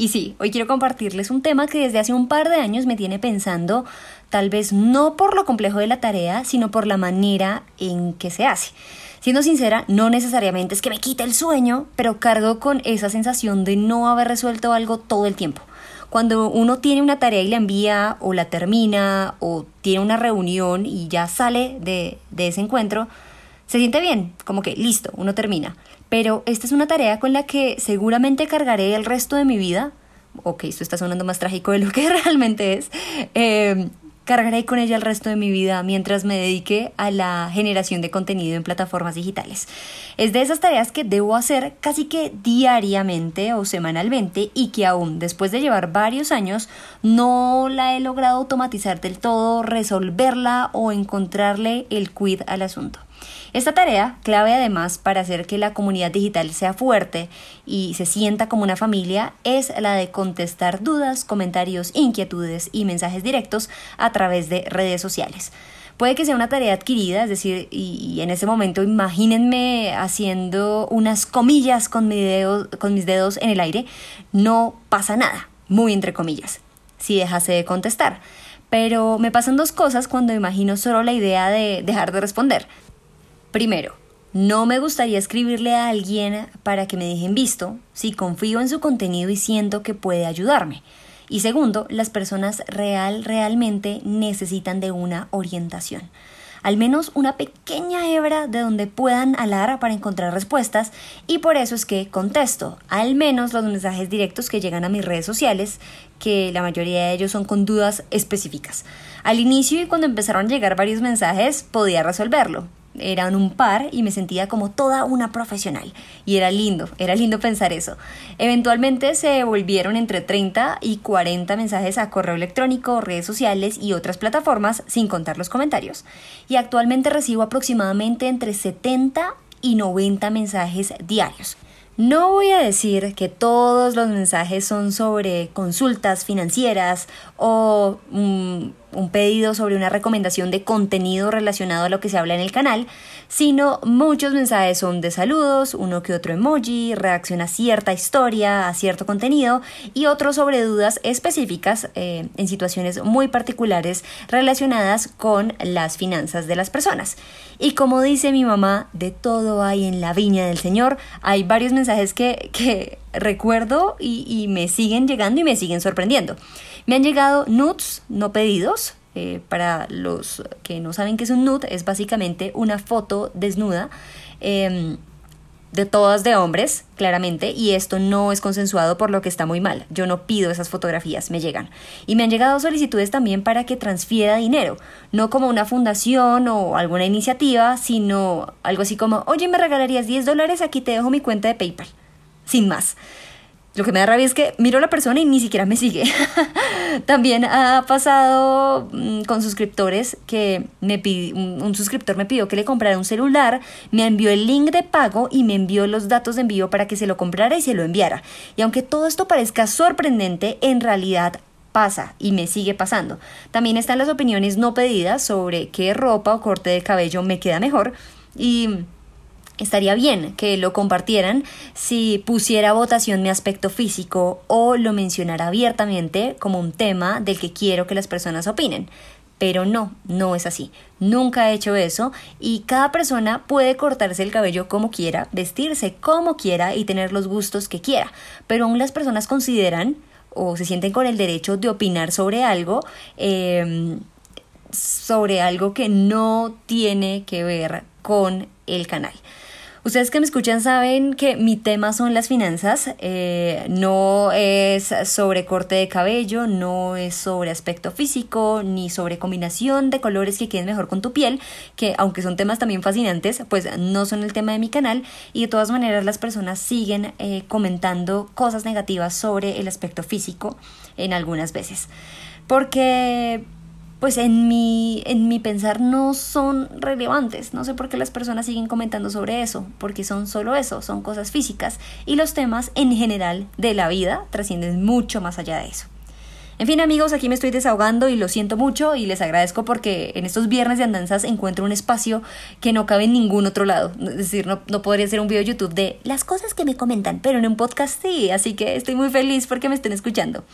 Y sí, hoy quiero compartirles un tema que desde hace un par de años me tiene pensando, tal vez no por lo complejo de la tarea, sino por la manera en que se hace. Siendo sincera, no necesariamente es que me quite el sueño, pero cargo con esa sensación de no haber resuelto algo todo el tiempo. Cuando uno tiene una tarea y la envía o la termina o tiene una reunión y ya sale de, de ese encuentro, se siente bien, como que listo, uno termina. Pero esta es una tarea con la que seguramente cargaré el resto de mi vida. Ok, esto está sonando más trágico de lo que realmente es. Eh, cargaré con ella el resto de mi vida mientras me dedique a la generación de contenido en plataformas digitales. Es de esas tareas que debo hacer casi que diariamente o semanalmente y que aún después de llevar varios años no la he logrado automatizar del todo, resolverla o encontrarle el quid al asunto. Esta tarea, clave además para hacer que la comunidad digital sea fuerte y se sienta como una familia, es la de contestar dudas, comentarios, inquietudes y mensajes directos a través de redes sociales. Puede que sea una tarea adquirida, es decir, y, en ese momento imagínense haciendo unas comillas con, con mis dedos en el aire, no pasa nada, muy entre comillas, si dejase de contestar. Pero me pasan dos cosas cuando imagino solo la idea de dejar de responder. Primero, no me gustaría escribirle a alguien para que me dejen visto si confío en su contenido y siento que puede ayudarme. Y segundo, las personas real, realmente necesitan de una orientación. Al menos una pequeña hebra de donde puedan alar para encontrar respuestas y por eso es que contesto al menos los mensajes directos que llegan a mis redes sociales, que la mayoría de ellos son con dudas específicas. Al inicio y cuando empezaron a llegar varios mensajes podía resolverlo, eran un par y me sentía como toda una profesional. Y era lindo, era lindo pensar eso. Eventualmente se volvieron entre 30 y 40 mensajes a correo electrónico, redes sociales y otras plataformas, sin contar los comentarios. Y actualmente recibo aproximadamente entre 70 y 90 mensajes diarios. No voy a decir que todos los mensajes son sobre consultas financieras o un, pedido sobre una recomendación de contenido relacionado a lo que se habla en el canal, sino muchos mensajes son de saludos, uno que otro emoji, reacción a cierta historia, a cierto contenido y otros sobre dudas específicas eh, en situaciones muy particulares relacionadas con las finanzas de las personas. Y como dice mi mamá, de todo hay en la viña del Señor, hay varios mensajes que, recuerdo y, me siguen llegando y me siguen sorprendiendo. Me han llegado nudes no pedidos. Eh, para los que no saben qué es un nude, es básicamente una foto desnuda. Em, de todas de hombres, claramente, y esto no es consensuado por lo que está muy mal. Yo no pido esas fotografías, me llegan. Y me han llegado solicitudes también para que transfiera dinero, no como una fundación o alguna iniciativa, sino algo así como, oye, me regalarías 10 dólares, aquí te dejo mi cuenta de PayPal. Sin más. Lo que me da rabia es que miro a la persona y ni siquiera me sigue. También ha pasado mm, con suscriptores que me pidió, un suscriptor me pidió que le comprara un celular, me envió el link de pago y me envió los datos de envío para que se lo comprara y se lo enviara. Y aunque todo esto parezca sorprendente, en realidad pasa y me sigue pasando. También están las opiniones no pedidas sobre qué ropa o corte de cabello me queda mejor y estaría bien que lo compartieran si pusiera votación mi aspecto físico o lo mencionara abiertamente como un tema del que quiero que las personas opinen. Pero no, no es así. Nunca he hecho eso y cada persona puede cortarse el cabello como quiera, vestirse como quiera y tener los gustos que quiera. Pero aún las personas consideran o se sienten con el derecho de opinar sobre algo, em, sobre algo que no tiene que ver con el canal. Ustedes que me escuchan saben que mi tema son las finanzas, eh, no es sobre corte de cabello, no es sobre aspecto físico, ni sobre combinación de colores que queden mejor con tu piel, que aunque son temas también fascinantes, pues no son el tema de mi canal y de todas maneras las personas siguen eh, comentando cosas negativas sobre el aspecto físico en algunas veces. Porque pues en mi, en mi pensar no son relevantes. No sé por qué las personas siguen comentando sobre eso, porque son solo eso, son cosas físicas y los temas en general de la vida trascienden mucho más allá de eso. En fin amigos, aquí me estoy desahogando y lo siento mucho y les agradezco porque en estos viernes de andanzas encuentro un espacio que no cabe en ningún otro lado. Es decir, no, no podría ser un video de YouTube de las cosas que me comentan, pero en un podcast sí, así que estoy muy feliz porque me estén escuchando.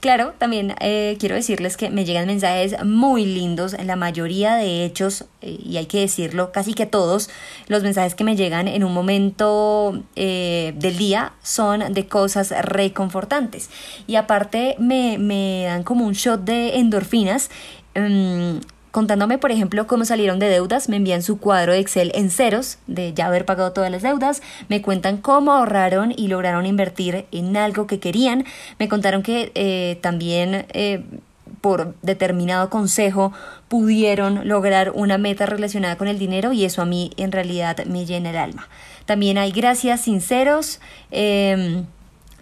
Claro, también eh, quiero decirles que me llegan mensajes muy lindos, la mayoría de hechos, eh, y hay que decirlo, casi que todos los mensajes que me llegan en un momento eh, del día son de cosas reconfortantes. Y aparte me dan como un shot de endorfinas. Em, contándome, por ejemplo, cómo salieron de deudas, me envían su cuadro de Excel en ceros, de ya haber pagado todas las deudas, me cuentan cómo ahorraron y lograron invertir en algo que querían, me contaron que eh, también... Eh, por determinado consejo pudieron lograr una meta relacionada con el dinero y eso a mí en realidad me llena el alma. También hay gracias sinceros. Eh,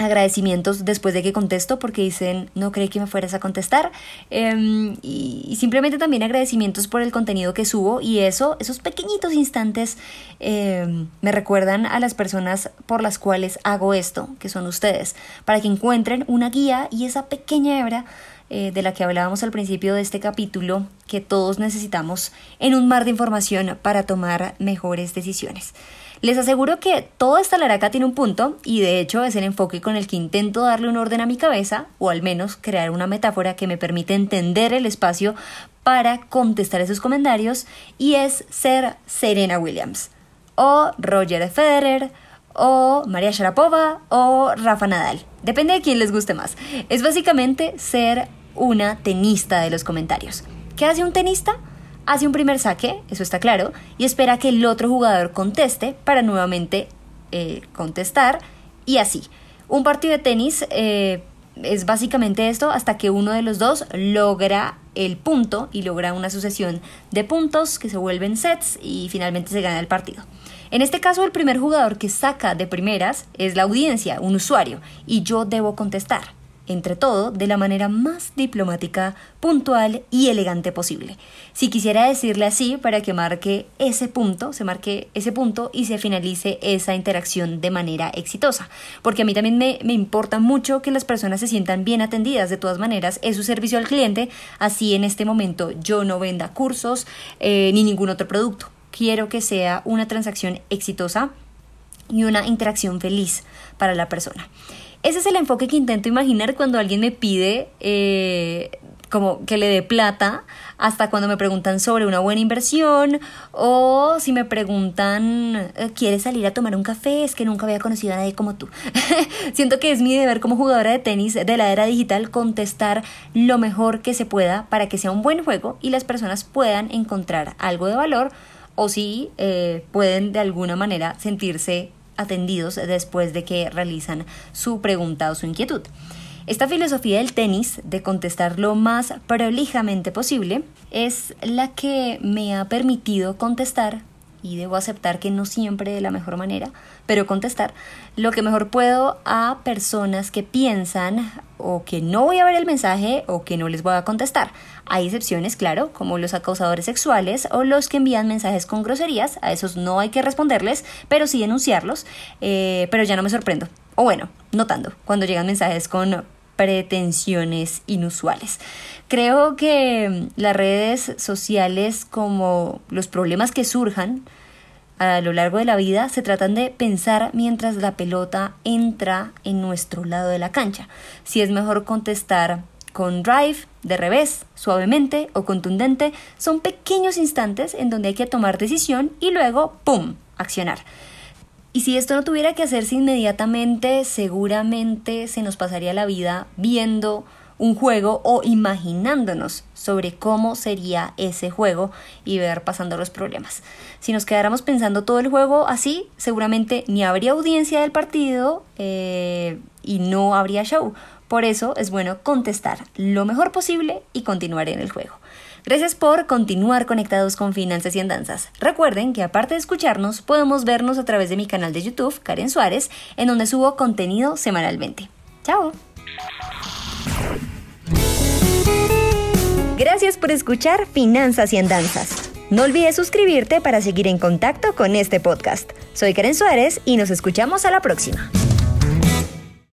agradecimientos después de que contesto porque dicen no creí que me fueras a contestar em, y, simplemente también agradecimientos por el contenido que subo y eso esos pequeñitos instantes em, me recuerdan a las personas por las cuales hago esto que son ustedes para que encuentren una guía y esa pequeña hebra eh, de la que hablábamos al principio de este capítulo que todos necesitamos en un mar de información para tomar mejores decisiones. Les aseguro que toda esta laraca tiene un punto y de hecho es el enfoque con el que intento darle un orden a mi cabeza o al menos crear una metáfora que me permite entender el espacio para contestar esos comentarios y es ser Serena Williams o Roger Federer o María Sharapova o Rafa Nadal. Depende de quién les guste más. Es básicamente ser una tenista de los comentarios. ¿Qué hace un tenista? Hace un primer saque, eso está claro, y espera que el otro jugador conteste para nuevamente eh, contestar y así. Un partido de tenis eh, es básicamente esto hasta que uno de los dos logra el punto y logra una sucesión de puntos que se vuelven sets y finalmente se gana el partido. En este caso, el primer jugador que saca de primeras es la audiencia, un usuario, y yo debo contestar entre todo, de la manera más diplomática, puntual y elegante posible. Si quisiera decirle así para que marque ese punto, se marque ese punto y se finalice esa interacción de manera exitosa. Porque a mí también me, importa mucho que las personas se sientan bien atendidas. De todas maneras, es su servicio al cliente, así en este momento yo no venda cursos eh, ni ningún otro producto. Quiero que sea una transacción exitosa y una interacción feliz para la persona. Ese es el enfoque que intento imaginar cuando alguien me pide eh, como que le dé plata, hasta cuando me preguntan sobre una buena inversión o si me preguntan, eh, ¿quieres salir a tomar un café? Es que nunca había conocido a nadie como tú. Siento que es mi deber como jugadora de tenis de la era digital contestar lo mejor que se pueda para que sea un buen juego y las personas puedan encontrar algo de valor o si eh, pueden de alguna manera sentirse atendidos después de que realizan su pregunta o su inquietud. Esta filosofía del tenis, de contestar lo más prolijamente posible, es la que me ha permitido contestar y debo aceptar que no siempre de la mejor manera, pero contestar lo que mejor puedo a personas que piensan o que no voy a ver el mensaje o que no les voy a contestar. Hay excepciones, claro, como los acosadores sexuales o los que envían mensajes con groserías, a esos no hay que responderles, pero sí denunciarlos, eh, pero ya no me sorprendo. O bueno, notando, cuando llegan mensajes con pretensiones inusuales. Creo que las redes sociales, como los problemas que surjan a lo largo de la vida, se tratan de pensar mientras la pelota entra en nuestro lado de la cancha. Si es mejor contestar con drive, de revés, suavemente o contundente, son pequeños instantes en donde hay que tomar decisión y luego, ¡pum!, accionar. Y si esto no tuviera que hacerse inmediatamente, seguramente se nos pasaría la vida viendo un juego o imaginándonos sobre cómo sería ese juego y ver pasando los problemas. Si nos quedáramos pensando todo el juego así, seguramente ni habría audiencia del partido eh, y no habría show. Por eso es bueno contestar lo mejor posible y continuar en el juego. Gracias por continuar conectados con Finanzas y Andanzas. Recuerden que aparte de escucharnos, podemos vernos a través de mi canal de YouTube, Karen Suárez, en donde subo contenido semanalmente. ¡Chao! Gracias por escuchar Finanzas y Andanzas. No olvides suscribirte para seguir en contacto con este podcast. Soy Karen Suárez y nos escuchamos a la próxima.